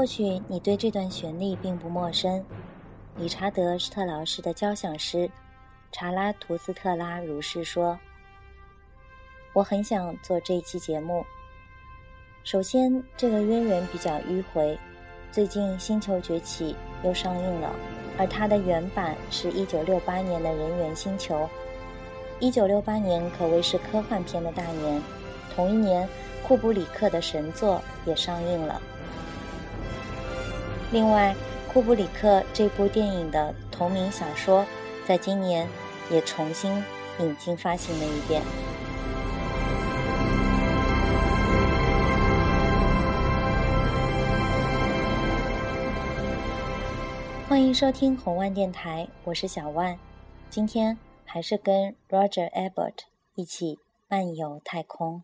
或许你对这段旋律并不陌生，理查德·施特劳斯的交响诗。查拉图斯特拉如是说：“我很想做这一期节目。首先，这个渊源比较迂回。最近《星球崛起》又上映了，而它的原版是一九六八年的《人猿星球》。一九六八年可谓是科幻片的大年，同一年库布里克的神作也上映了。另外，库布里克这部电影的同名小说。”在今年，也重新引进发行了一遍。欢迎收听红万电台，我是小万。今天还是跟 Roger Ebert 一起漫游太空。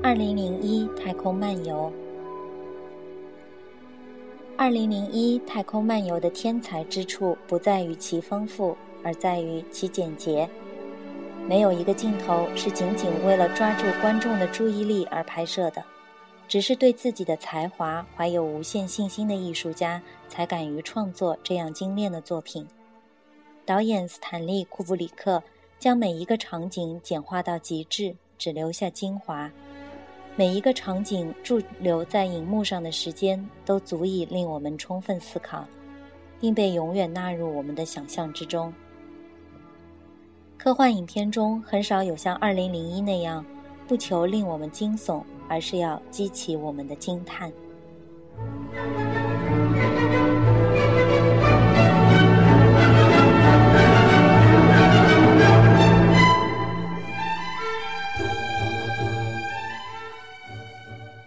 二零零一太空漫游。二零零一太空漫游的天才之处不在于其丰富，而在于其简洁。没有一个镜头是仅仅为了抓住观众的注意力而拍摄的，只是对自己的才华怀有无限信心的艺术家才敢于创作这样精炼的作品。导演斯坦利·库布里克将每一个场景简化到极致，只留下精华。每一个场景驻留在荧幕上的时间，都足以令我们充分思考，并被永远纳入我们的想象之中。科幻影片中很少有像《二零零一》那样，不求令我们惊悚，而是要激起我们的惊叹。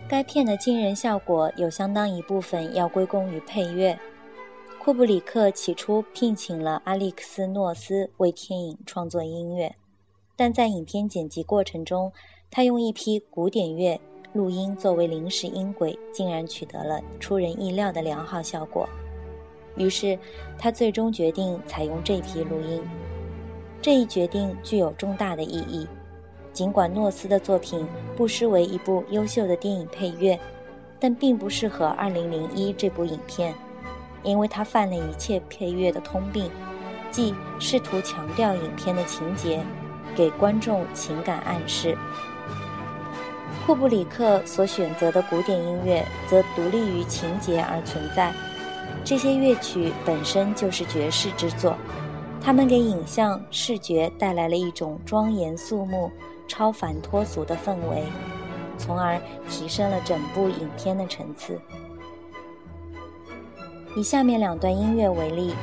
该片的惊人效果有相当一部分要归功于配乐。库布里克起初聘请了阿历克斯·诺斯为电影创作音乐，但在影片剪辑过程中，他用一批古典乐录音作为临时音轨，竟然取得了出人意料的良好效果。于是，他最终决定采用这批录音。这一决定具有重大的意义。尽管诺斯的作品不失为一部优秀的电影配乐，但并不适合《二零零一》这部影片，因为他犯了一切配乐的通病，即试图强调影片的情节，给观众情感暗示。库布里克所选择的古典音乐则独立于情节而存在，这些乐曲本身就是绝世之作，他们给影像视觉带来了一种庄严肃穆。超凡脱俗的氛围，从而提升了整部影片的层次。以下面两段音乐为例：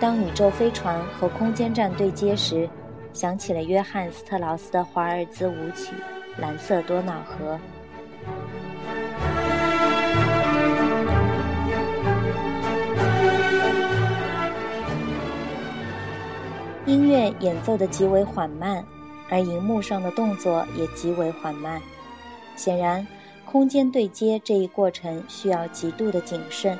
当宇宙飞船和空间站对接时，响起了约翰斯特劳斯的华尔兹舞曲《蓝色多瑙河》。音乐演奏的极为缓慢。而荧幕上的动作也极为缓慢，显然，空间对接这一过程需要极度的谨慎。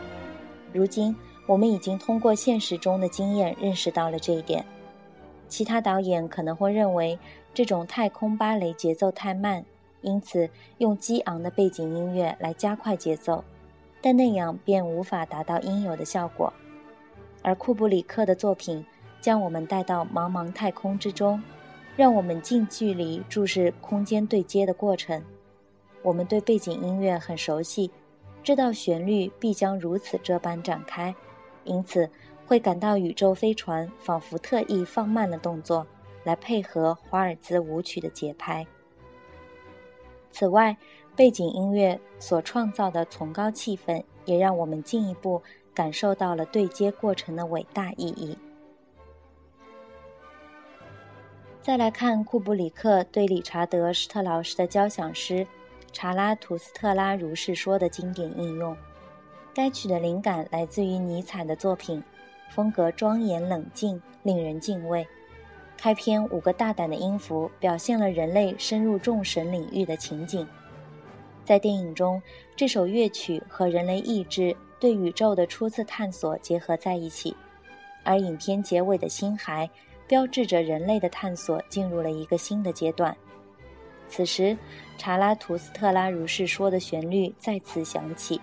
如今，我们已经通过现实中的经验认识到了这一点。其他导演可能会认为这种太空芭蕾节奏太慢，因此用激昂的背景音乐来加快节奏，但那样便无法达到应有的效果。而库布里克的作品将我们带到茫茫太空之中。让我们近距离注视空间对接的过程。我们对背景音乐很熟悉，知道旋律必将如此这般展开，因此会感到宇宙飞船仿佛特意放慢了动作，来配合华尔兹舞曲的节拍。此外，背景音乐所创造的崇高气氛，也让我们进一步感受到了对接过程的伟大意义。再来看库布里克对理查德·施特劳斯的交响诗《查拉图斯特拉如是说》的经典应用。该曲的灵感来自于尼采的作品，风格庄严冷静，令人敬畏。开篇五个大胆的音符表现了人类深入众神领域的情景。在电影中，这首乐曲和人类意志对宇宙的初次探索结合在一起，而影片结尾的星海标志着人类的探索进入了一个新的阶段。此时，查拉图斯特拉如是说的旋律再次响起。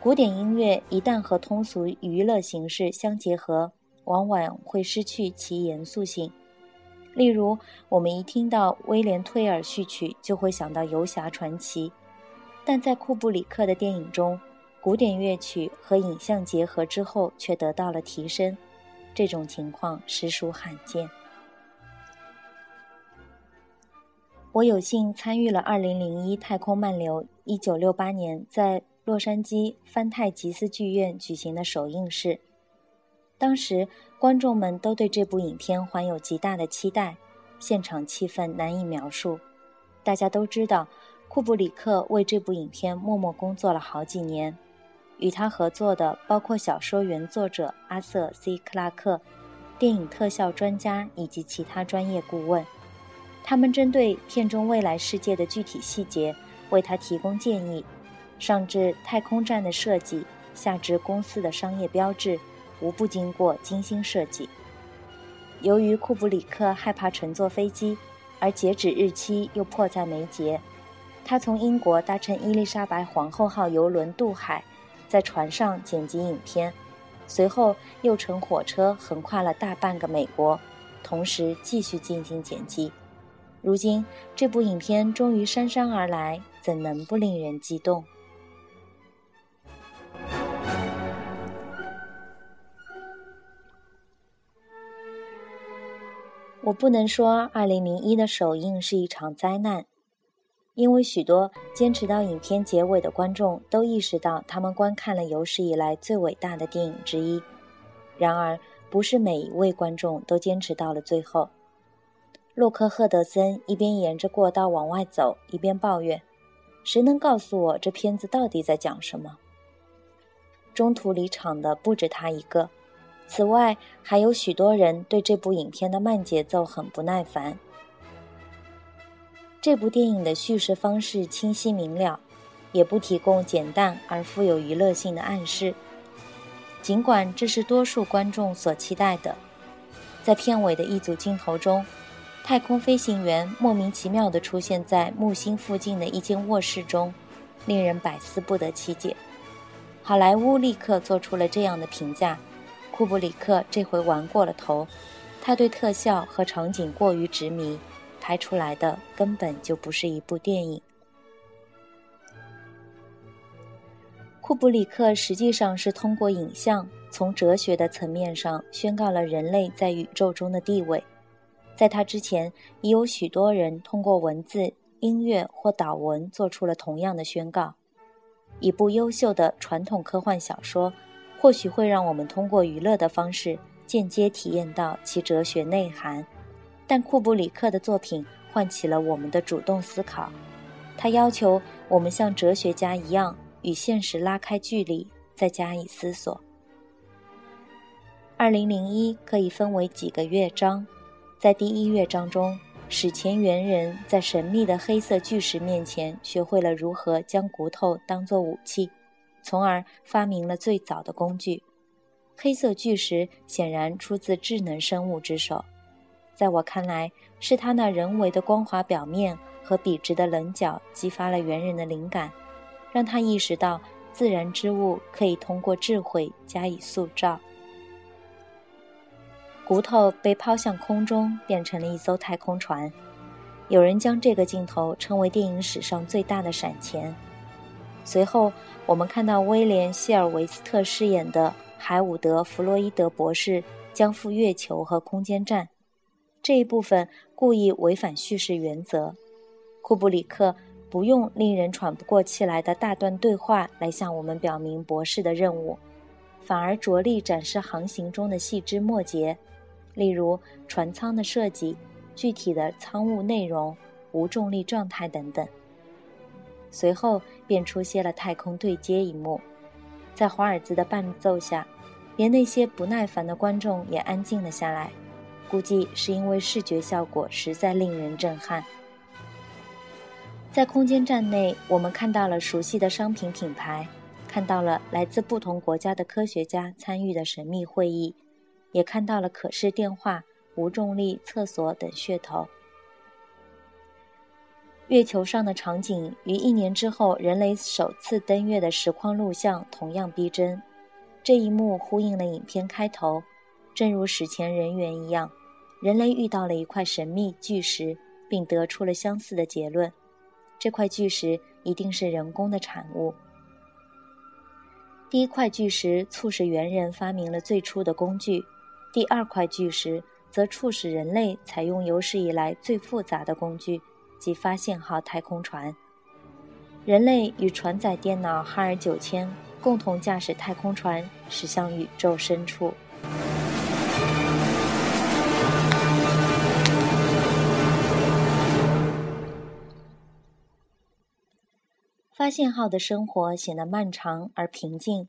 古典音乐一旦和通俗娱乐形式相结合，往往会失去其严肃性。例如，我们一听到威廉·推尔序曲，就会想到游侠传奇。但在库布里克的电影中，古典乐曲和影像结合之后却得到了提升，这种情况实属罕见。我有幸参与了2001太空漫游1968年在洛杉矶翻泰吉斯剧院举行的首映式，当时观众们都对这部影片怀有极大的期待，现场气氛难以描述。大家都知道。库布里克为这部影片默默工作了好几年，与他合作的包括小说原作者阿瑟 ·C· 克拉克、电影特效专家以及其他专业顾问。他们针对片中未来世界的具体细节为他提供建议，上至太空站的设计，下至公司的商业标志，无不经过精心设计。由于库布里克害怕乘坐飞机，而截止日期又迫在眉睫。他从英国搭乘伊丽莎白皇后号游轮渡海，在船上剪辑影片，随后又乘火车横跨了大半个美国，同时继续进行剪辑。如今这部影片终于姗姗而来，怎能不令人激动？我不能说2001的首映是一场灾难。因为许多坚持到影片结尾的观众都意识到，他们观看了有史以来最伟大的电影之一。然而，不是每一位观众都坚持到了最后。洛克·赫德森一边沿着过道往外走，一边抱怨：“谁能告诉我这片子到底在讲什么？”中途离场的不止他一个，此外还有许多人对这部影片的慢节奏很不耐烦。这部电影的叙事方式清晰明了，也不提供简单而富有娱乐性的暗示。尽管这是多数观众所期待的，在片尾的一组镜头中，太空飞行员莫名其妙地出现在木星附近的一间卧室中，令人百思不得其解。好莱坞立刻做出了这样的评价：库布里克这回玩过了头，他对特效和场景过于执迷。拍出来的根本就不是一部电影。库布里克实际上是通过影像，从哲学的层面上宣告了人类在宇宙中的地位。在他之前，已有许多人通过文字、音乐或导文做出了同样的宣告。一部优秀的传统科幻小说，或许会让我们通过娱乐的方式间接体验到其哲学内涵。但库布里克的作品唤起了我们的主动思考，他要求我们像哲学家一样与现实拉开距离，再加以思索。二零零一可以分为几个乐章，在第一乐章中，史前猿人在神秘的黑色巨石面前学会了如何将骨头当作武器，从而发明了最早的工具。黑色巨石显然出自智能生物之手。在我看来，是他那人为的光滑表面和笔直的棱角激发了猿人的灵感，让他意识到自然之物可以通过智慧加以塑造。骨头被抛向空中，变成了一艘太空船。有人将这个镜头称为电影史上最大的闪前。随后，我们看到威廉·希尔维斯特饰演的海伍德·弗洛伊德博士将赴月球和空间站。这一部分故意违反叙事原则，库布里克不用令人喘不过气来的大段对话来向我们表明博士的任务，反而着力展示航行中的细枝末节，例如船舱的设计、具体的舱务内容、无重力状态等等。随后便出现了太空对接一幕，在华尔兹的伴奏下，连那些不耐烦的观众也安静了下来。估计是因为视觉效果实在令人震撼。在空间站内，我们看到了熟悉的商品品牌，看到了来自不同国家的科学家参与的神秘会议，也看到了可视电话、无重力厕所等噱头。月球上的场景与一年之后人类首次登月的实况录像同样逼真。这一幕呼应了影片开头，正如史前人猿一样，人类遇到了一块神秘巨石，并得出了相似的结论。这块巨石一定是人工的产物。第一块巨石促使猿人发明了最初的工具，第二块巨石则促使人类采用有史以来最复杂的工具，即发现号太空船。人类与船载电脑哈尔九千共同驾驶太空船驶向宇宙深处。发现号的生活显得漫长而平静。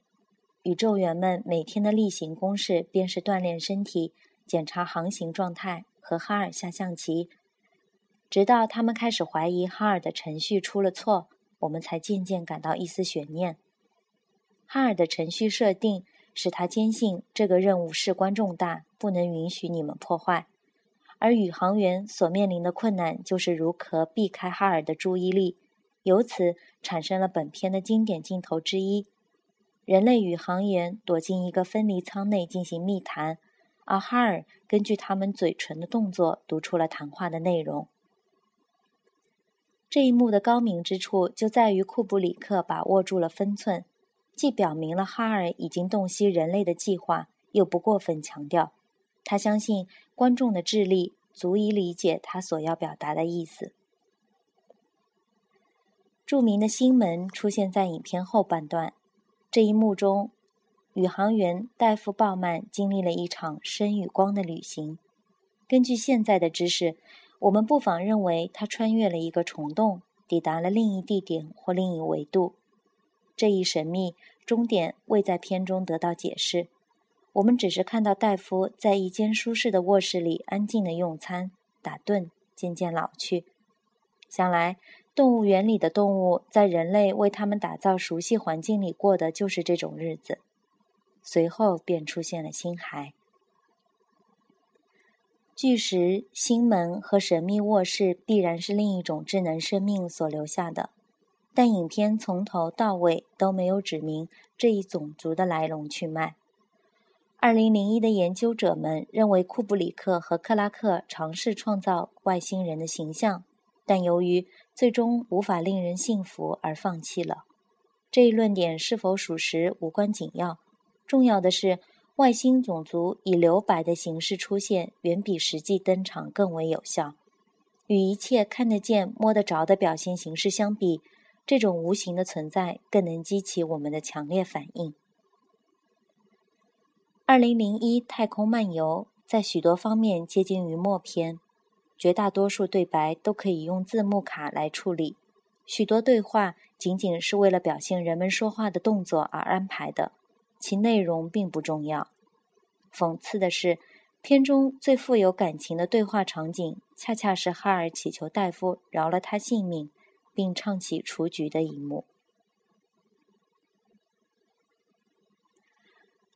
宇宙员们每天的例行公事便是锻炼身体、检查航行状态和哈尔下象棋。直到他们开始怀疑哈尔的程序出了错，我们才渐渐感到一丝悬念。哈尔的程序设定使他坚信这个任务事关重大，不能允许你们破坏。而宇航员所面临的困难就是如何避开哈尔的注意力。由此产生了本片的经典镜头之一：人类宇航员躲进一个分离舱内进行密谈，而哈尔根据他们嘴唇的动作读出了谈话的内容。这一幕的高明之处就在于库布里克把握住了分寸，既表明了哈尔已经洞悉人类的计划，又不过分强调。他相信观众的智力足以理解他所要表达的意思。著名的星门出现在影片后半段。这一幕中，宇航员戴夫·鲍曼经历了一场声与光的旅行。根据现在的知识，我们不妨认为他穿越了一个虫洞，抵达了另一地点或另一维度。这一神秘终点未在片中得到解释。我们只是看到戴夫在一间舒适的卧室里安静的用餐、打盹，渐渐老去。想来。动物园里的动物在人类为他们打造熟悉环境里过的就是这种日子。随后便出现了星海、巨石、星门和神秘卧室，必然是另一种智能生命所留下的。但影片从头到尾都没有指明这一种族的来龙去脉。二零零一的研究者们认为库布里克和克拉克尝试创造外星人的形象。但由于最终无法令人信服而放弃了。这一论点是否属实无关紧要，重要的是外星种族以留白的形式出现，远比实际登场更为有效。与一切看得见、摸得着的表现形式相比，这种无形的存在更能激起我们的强烈反应。二零零一太空漫游在许多方面接近于默片。绝大多数对白都可以用字幕卡来处理，许多对话仅仅是为了表现人们说话的动作而安排的，其内容并不重要。讽刺的是，片中最富有感情的对话场景，恰恰是哈尔祈求戴夫饶了他性命，并唱起雏菊的一幕。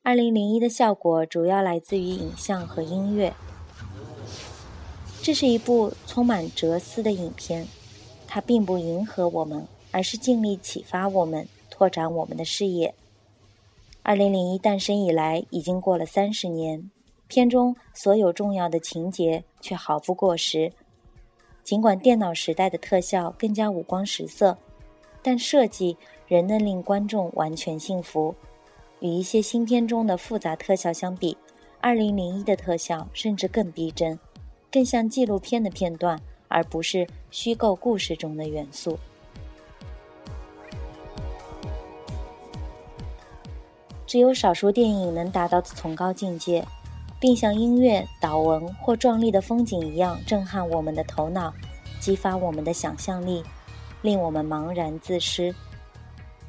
二零零一的效果主要来自于影像和音乐。这是一部充满哲思的影片，它并不迎合我们，而是尽力启发我们，拓展我们的视野。二零零一诞生以来，已经过了三十年，片中所有重要的情节却毫不过时。尽管电脑时代的特效更加五光十色，但设计仍能令观众完全信服。与一些新片中的复杂特效相比，二零零一的特效甚至更逼真。更像纪录片的片段，而不是虚构故事中的元素。只有少数电影能达到的崇高境界，并像音乐、祷文或壮丽的风景一样震撼我们的头脑，激发我们的想象力，令我们茫然自失。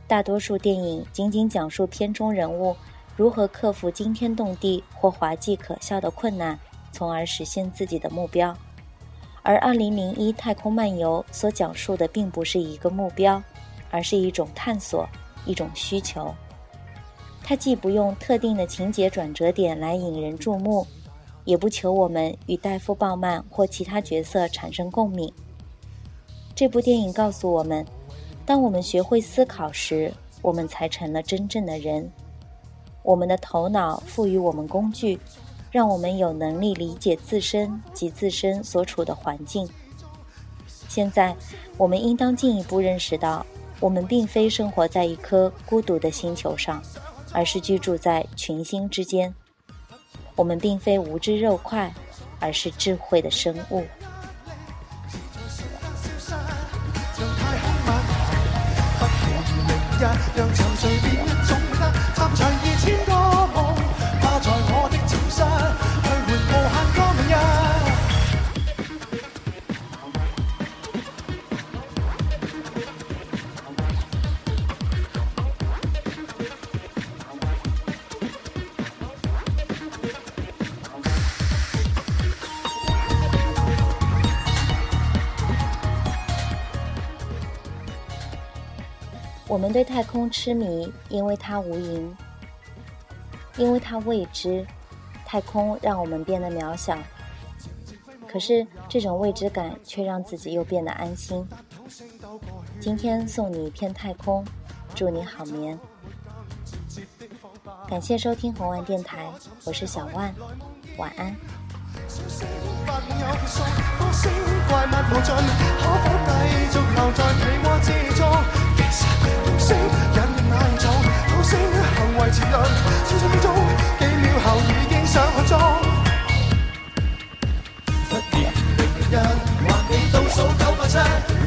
大多数电影仅仅讲述片中人物如何克服惊天动地或滑稽可笑的困难。从而实现自己的目标。而2001太空漫游所讲述的并不是一个目标，而是一种探索，一种需求。它既不用特定的情节转折点来引人注目，也不求我们与戴夫·鲍曼或其他角色产生共鸣。这部电影告诉我们，当我们学会思考时，我们才成了真正的人。我们的头脑赋予我们工具，让我们有能力理解自身及自身所处的环境。现在，我们应当进一步认识到，我们并非生活在一颗孤独的星球上，而是居住在群星之间。我们并非无知肉块，而是智慧的生物。对太空痴迷，因为它无垠，因为它未知。太空让我们变得渺小，可是这种未知感却让自己又变得安心。今天送你一片太空，祝你好眠。感谢收听红万电台，我是小万，晚安。声音难做，口声行为迟钝，匆匆中几秒后已经想化。的，还未倒数九八七。